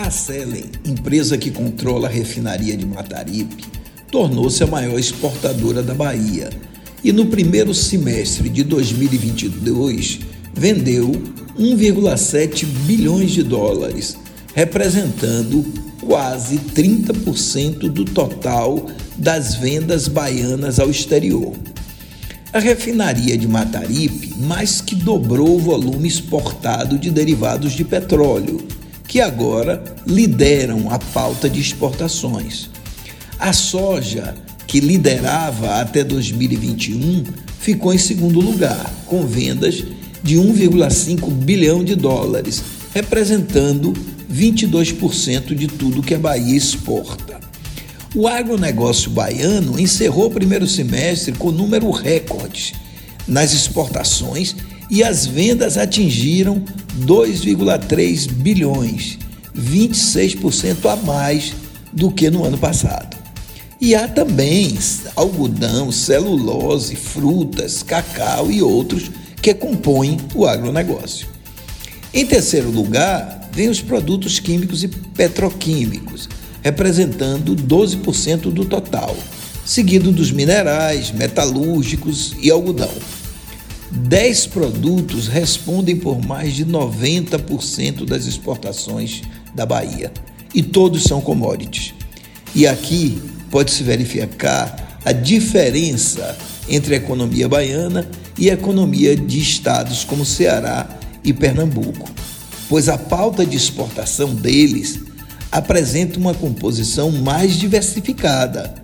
A Selen, empresa que controla a refinaria de Mataripe, tornou-se a maior exportadora da Bahia e no primeiro semestre de 2022 vendeu 1,7 bilhões de dólares, representando quase 30% do total das vendas baianas ao exterior. A refinaria de Mataripe mais que dobrou o volume exportado de derivados de petróleo, que agora lideram a pauta de exportações. A soja, que liderava até 2021, ficou em segundo lugar, com vendas de 1,5 bilhão de dólares, representando 22% de tudo que a Bahia exporta. O agronegócio baiano encerrou o primeiro semestre com número recorde nas exportações e as vendas atingiram 2,3 bilhões, 26% a mais do que no ano passado. E há também algodão, celulose, frutas, cacau e outros que compõem o agronegócio. Em terceiro lugar, vem os produtos químicos e petroquímicos, representando 12% do total, seguido dos minerais, metalúrgicos e algodão. Dez produtos respondem por mais de 90% das exportações da Bahia e todos são commodities. E aqui pode-se verificar a diferença entre a economia baiana e a economia de estados como Ceará e Pernambuco, pois a pauta de exportação deles apresenta uma composição mais diversificada,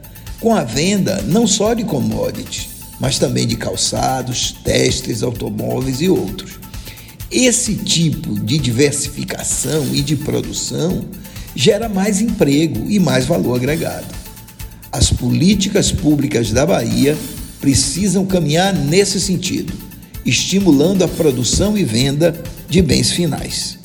com a venda não só de commodities, mas também de calçados, testes, automóveis e outros. Esse tipo de diversificação e de produção gera mais emprego e mais valor agregado. As políticas públicas da Bahia precisam caminhar nesse sentido, estimulando a produção e venda de bens finais.